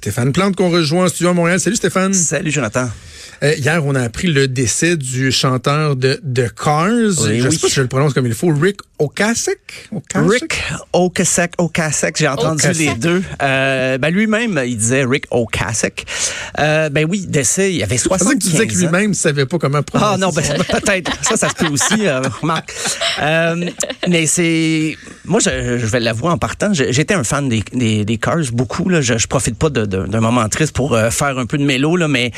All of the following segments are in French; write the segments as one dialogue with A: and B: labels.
A: Stéphane Plante qu'on rejoint en studio à Montréal. Salut Stéphane.
B: Salut Jonathan.
A: Euh, hier, on a appris le décès du chanteur de, de Cars.
B: Oui,
A: je
B: oui.
A: sais pas si je le prononce comme il faut. Rick Ocasek? Ocasek?
B: Rick Ocasek, Ocasek, j'ai entendu
A: Ocasek.
B: les deux. Euh, ben lui-même, il disait Rick Ocasek. Euh, ben oui, décès, il avait
A: Je pensais
B: 75
A: que tu disais que
B: ans.
A: lui-même ne savait pas comment prononcer.
B: Ah non, ben, peut-être. Ça, ça se peut aussi, euh, Marc. Euh, mais c'est... Moi, je, je vais l'avouer en partant, j'étais un fan des, des, des Cars, beaucoup. Là. Je, je profite pas d'un moment triste pour euh, faire un peu de mélo, là, mais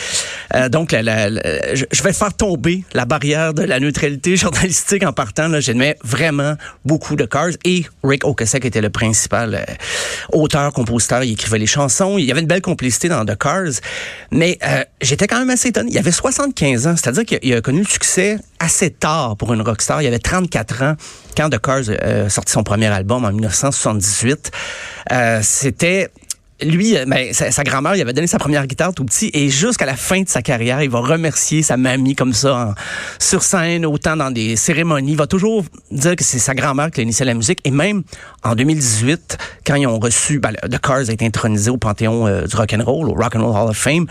B: euh, je, vais faire tomber la barrière de la neutralité journalistique en partant. J'aimais vraiment beaucoup de Cars et Rick Ocasek était le principal euh, auteur, compositeur. Il écrivait les chansons. Il y avait une belle complicité dans The Cars. Mais euh, j'étais quand même assez étonné. Il avait 75 ans, c'est-à-dire qu'il a- a connu le succès assez tard pour une rockstar. Il avait 34 ans quand The Cars euh, sorti son premier album en 1978. Euh, C'était lui, euh, ben, sa, grand-mère, il avait donné sa première guitare tout petit et jusqu'à la fin de sa carrière, il va remercier sa mamie comme ça sur scène, autant dans des cérémonies. Il va toujours dire que c'est sa grand-mère qui a initié la musique et même en 2018, quand ils ont reçu, ben, The Cars a été intronisé au Panthéon euh, du rock and roll, au Rock and Roll Hall of Fame,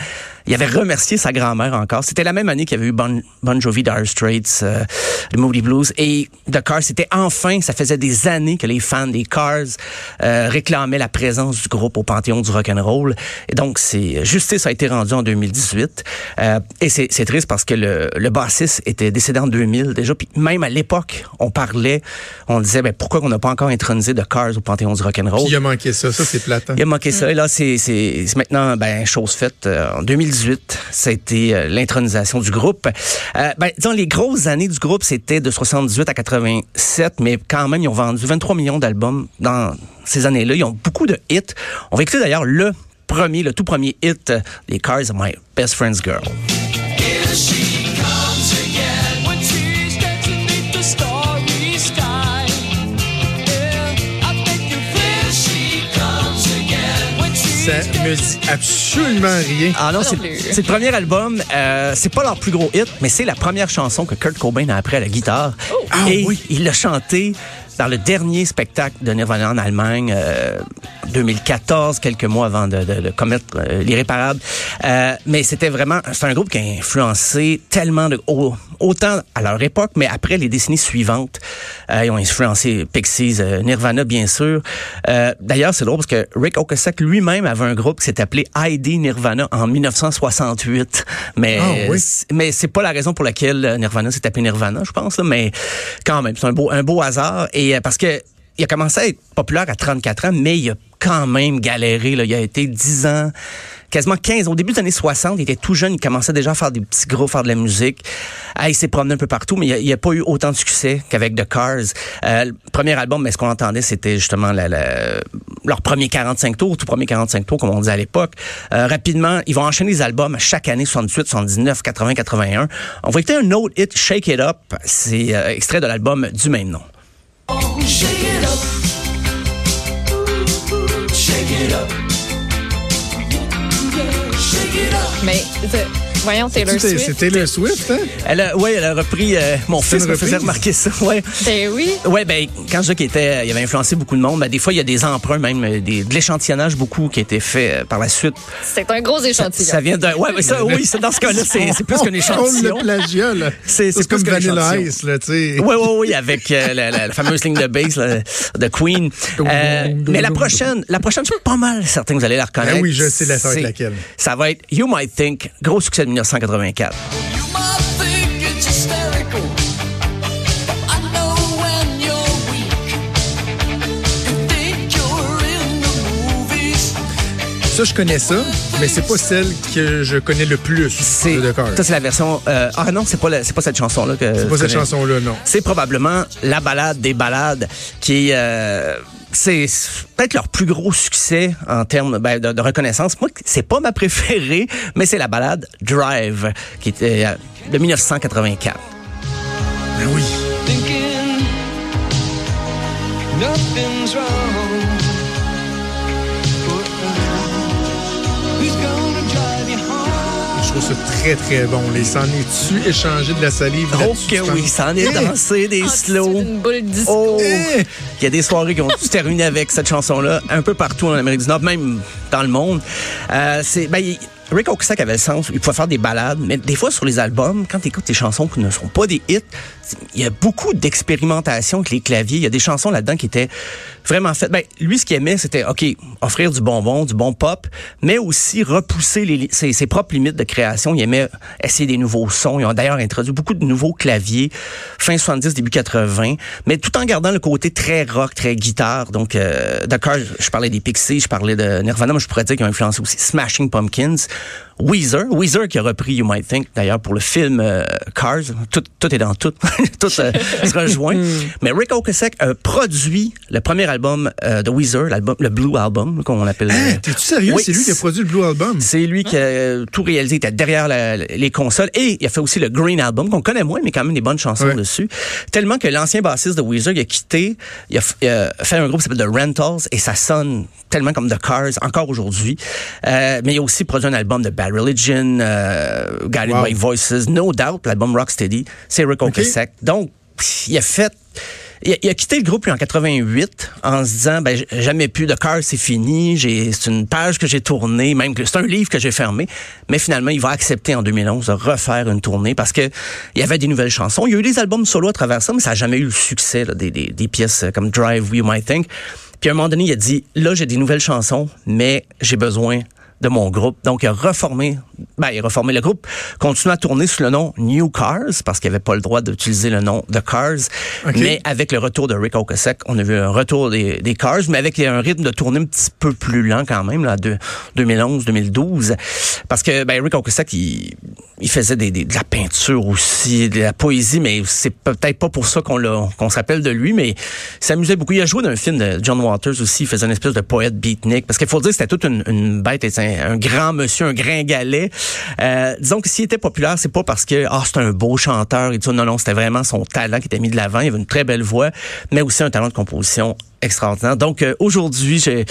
B: il avait remercié sa grand-mère encore. C'était la même année qu'il y avait eu Bon, bon Jovi, Dire Straits, euh, The Moody Blues et The Cars. C'était enfin, ça faisait des années que les fans des Cars euh, réclamaient la présence du groupe au Panthéon du rock and roll. Et donc, c'est justice a été rendue en 2018. Euh, et c'est triste parce que le, le bassiste était décédé en 2000 déjà. Puis même à l'époque, on parlait, on disait, ben, pourquoi on n'a pas encore intronisé The Cars au Panthéon du rock and roll?
A: Il a manqué ça. Ça, c'est plate. hein.
B: il a manqué ça. Et là, c'est maintenant ben, chose faite. Euh, en 2018, ça a été euh, l'intronisation du groupe. Euh, ben, disons, les grosses années du groupe, c'était de 78 à 87, mais quand même, ils ont vendu 23 millions d'albums dans ces années-là. Ils ont beaucoup de hits. On va écouter d'ailleurs le premier, le tout premier hit euh, des Cars, My Best Friend's Girl.
A: Ça me dit absolument rien.
B: Ah non, c'est le premier album. Euh, c'est pas leur plus gros hit, mais c'est la première chanson que Kurt Cobain a appris à la guitare.
A: Ah
B: Et
A: oui.
B: il l'a chanté dans le dernier spectacle de Nirvana en Allemagne, euh, 2014, quelques mois avant de, de- de commettre euh, l'irréparable. Euh, mais c'était vraiment, c'est un groupe qui a influencé tellement de, au- autant à leur époque, mais après les décennies suivantes, euh, ils ont influencé Pixies, euh, Nirvana bien sûr. Euh, D'ailleurs, c'est drôle parce que Rick Ocasek lui-même avait un groupe qui s'est appelé ID Nirvana en 1968. Mais
A: Ah oui.
B: mais c'est pas la raison pour laquelle euh, Nirvana s'est appelé Nirvana, je pense. Là, mais quand même, c'est un beau un beau hasard et euh, parce que il a commencé à être populaire à 34 ans, mais il a quand même galéré. Là. Il a été 10 ans, quasiment 15. Au début des années 60, il était tout jeune. Il commençait déjà à faire des petits groupes, faire de la musique. Ah, il s'est promené un peu partout, mais il n'a pas eu autant de succès qu'avec The Cars. Euh, le premier album, mais ce qu'on entendait, c'était justement la, la- leur premier 45 tours, tout premier 45 tours, comme on disait à l'époque. Euh, rapidement, ils vont enchaîner les albums chaque année, 78, 79, 80, 81. On va écouter un autre hit, Shake It Up. C'est euh, extrait de l'album du même nom.
C: Shake it up. Shake it up. Shake it up.
D: Mais, c'est- voyons, Taylor
A: C'était
D: Swift.
A: c'était Taylor Swift, hein?
B: Elle a, ouais, elle a repris, euh, mon
A: C'est
B: fils me faisait remarquer ça, ouais.
D: Ben oui.
B: Ouais, ben quand je dis qu'il était, il avait influencé beaucoup de monde, ben des fois il y a des emprunts même, euh, des, de l'échantillonnage beaucoup qui a été fait euh, par la suite.
D: C'est un gros échantillon.
B: Ça vient de, ouais, mais ça, oui, ça, dans ce cas-là, c'est c'est plus qu'un
A: On
B: échantillon.
A: le plagiat, là.
B: C'est-
A: Ça,
B: c'est plus
A: comme Vanilla. Ice, là, tu sais.
B: Oui, oui, oui, avec euh, la, la- la fameuse ligne de bass là, de Queen. Euh, mais la prochaine, la prochaine, je suis pas mal certain que vous allez la reconnaître.
A: Ah oui, je sais la- ça va être
B: C'est-
A: laquelle.
B: Ça va être You Might Think, gros succès de 1984.
C: You might think it's hysterical, but I know when you're weak. You think you're in the movies.
A: Ça, je connais ça, mais c'est pas celle que je connais le plus
B: C'est
A: de The Cars.
B: ça c'est la version euh, ah non c'est pas la- c'est pas cette chanson là que
A: C'est pas cette chanson-là, non.
B: c'est probablement la balade des balades qui euh, c'est peut-être leur plus gros succès en termes ben, de, de reconnaissance. Moi, c'est pas ma préférée, mais c'est la balade Drive qui était euh, de 1984.
A: Ben oui.
C: Thinking nothing's wrong.
A: Trouve trouve ça très, très bon. Les s'en est-tu échangé de la salive
B: Oh que
A: tu
B: oui,
A: penses?
B: ça en est
A: Eh!
B: dansé, des
D: dessous d'une boule disco.
B: Oh! Il y a des soirées qui ont tout terminé avec cette chanson-là, un peu partout en Amérique du Nord, même dans le monde. Euh, c'est, ben, Rick Ocasek avait le sens, il pouvait faire des balades, mais des fois sur les albums, quand tu écoutes des chansons qui ne sont pas des hits, il y a beaucoup d'expérimentation avec les claviers. Il y a des chansons là-dedans qui étaient vraiment faites. Ben, lui, ce qu'il aimait, c'était, OK, offrir du bonbon, du bon pop, mais aussi repousser les, ses propres limites de création. Il aimait essayer des nouveaux sons. Ils ont d'ailleurs introduit beaucoup de nouveaux claviers, fin 70, début 80, mais tout en gardant le côté très rock, très guitare. Donc, euh, d'accord, je parlais des Pixies, je parlais de Nirvana, mais je pourrais dire qu'ils ont influencé aussi Smashing Pumpkins, Weezer, Weezer qui a repris You Might Think, d'ailleurs, pour le film euh, Cars. Tout, tout est dans tout. tout euh, se rejoint. Mais Rick Ocasek a produit le premier album euh, de Weezer, l'album, le Blue Album, qu'on appelle.
A: Hein,
B: euh,
A: T'es-tu sérieux?
B: Oui,
A: c'est lui qui a produit le Blue Album.
B: c'est lui qui a tout réalisé, il était derrière la- les consoles et il a fait aussi le Green Album qu'on connaît moins mais quand même des bonnes chansons
A: Ouais.
B: dessus. Tellement que l'ancien bassiste de Weezer, il a quitté, il a, f- il a fait un groupe qui s'appelle The Rentals et ça sonne tellement comme The Cars encore aujourd'hui. Mais il a aussi produit un album de Bad Religion, euh, Guided
A: Wow.
B: by Voices, No Doubt, l'album Rocksteady, c'est Rick Ocasek. Donc il a fait il a, il a quitté le groupe lui, en 88 en se disant ben jamais plus de cœur, c'est fini, c'est une page que j'ai tournée, même que c'est un livre que j'ai fermé, mais finalement il va accepter en 2011 de refaire une tournée parce que il y avait des nouvelles chansons, il y a eu des albums solo à travers ça, mais ça a jamais eu le succès là, des, des, des pièces comme Drive, We You Might Think. Puis à un moment donné, il a dit là j'ai des nouvelles chansons, mais j'ai besoin de mon groupe. Donc, il a reformé, ben, il a reformé le groupe, continue à tourner sous le nom New Cars, parce qu'il avait pas le droit d'utiliser le nom The Cars. Mais avec le retour de Rick Ocasek, on a vu un retour des, des Cars, mais avec un rythme de tournée un petit peu plus lent quand même, là, de 2011-2012. Parce que, ben, Rick Ocasek, il, il faisait des, des- de la peinture aussi, de la poésie, mais c'est peut-être pas pour ça qu'on qu'on se rappelle de lui, mais il s'amusait beaucoup. Il a joué dans un film de John Waters aussi, il faisait une espèce de poète beatnik, parce qu'il faut dire que c'était toute une, une bête, un, un grand monsieur, un gringalet. Euh, disons que s'il était populaire, c'est pas parce que, ah, c'est un beau chanteur et tout. Non, non, c'était vraiment son talent qui était mis de l'avant. Il avait une très belle voix, mais aussi un talent de composition extraordinaire. Donc, euh, aujourd'hui, je,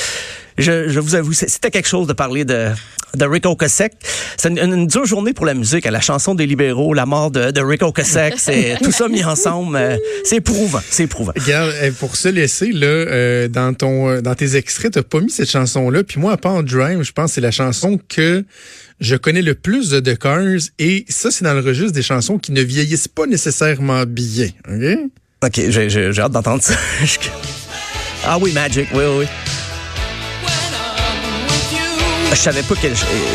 B: je, vous avoue, c'était quelque chose de parler de, de Rick Ocasek. C'est une, une dure journée pour la musique. La chanson des libéraux, la mort de, de Rick Ocasek, c'est tout ça mis ensemble. euh, c'est éprouvant, c'est éprouvant.
A: Regarde, eh, pour se laisser, là, euh, dans ton euh, dans tes extraits, t'as pas mis cette chanson-là. Puis moi, à part Drive, je pense que c'est la chanson que je connais le plus de The Cars. Et ça, c'est dans le registre des chansons qui ne vieillissent pas nécessairement bien. OK?
B: OK, j'ai hâte d'entendre ça. ah oui, Magic, oui, oui, oui. Je savais pas que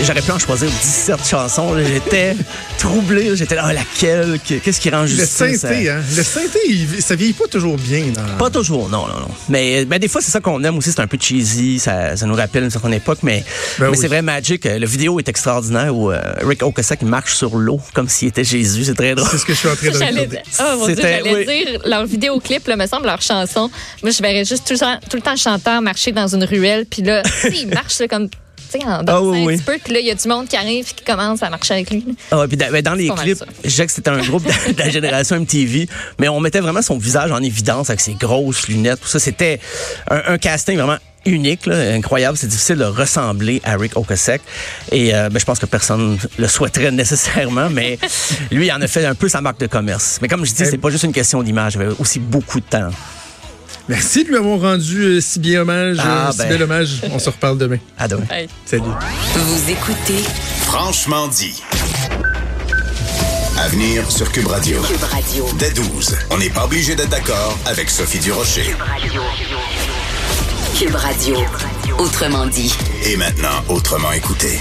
B: j'aurais pu en choisir 17 chansons. J'étais troublé. J'étais là, ah, laquelle? Qu'est-ce qui rend
A: Le
B: justice? à-
A: synthé, hein? Le synthé, il- ça vieillit pas toujours bien. Dans...
B: Pas toujours, non, non, non. Mais ben, des fois, c'est ça qu'on aime aussi. C'est un peu cheesy. Ça, ça nous rappelle une certaine époque. Mais,
A: Ben
B: mais
A: oui.
B: c'est vrai, Magic, euh, le vidéo est extraordinaire où euh, Rick Ocasek marche sur l'eau comme s'il était Jésus. C'est très drôle.
A: C'est ce que je suis en train de regarder.
D: oh, mon Dieu, j'allais
B: oui.
D: dire leur vidéoclip, là, me semble, leur chanson. Moi, je verrais juste tout le temps, tout le temps le chanteur marcher dans une ruelle, puis là, il marche là, comme, tu sais, en dansant
B: oui,
D: un
B: oui.
D: petit peu, puis là, il y a du monde qui arrive et qui commence à marcher avec lui.
B: Ah ouais, puis dans, ben, dans les clips, que c'était un groupe de, de la génération MTV, mais on mettait vraiment son visage en évidence avec ses grosses lunettes, tout ça. C'était un, un casting vraiment unique, là, incroyable. C'est difficile de ressembler à Rick Ocasek. Et euh, ben, je pense que personne le souhaiterait nécessairement, mais lui, il en a fait un peu sa marque de commerce. Mais comme je dis,
A: Eh
B: c'est pas juste une question d'image. Il avait aussi beaucoup de temps.
A: Merci de lui avoir rendu euh, si bien hommage.
B: Ah,
A: euh, si
B: ben.
A: bel hommage. On se reparle demain.
B: À demain.
D: Hey.
A: Salut.
E: Vous écoutez
F: Franchement dit. À venir sur Cube Radio.
E: Cube Radio.
F: Dès 12, on n'est pas obligé d'être d'accord avec Sophie Durocher.
E: Cube Radio. Autrement dit.
F: Et maintenant, autrement écouté.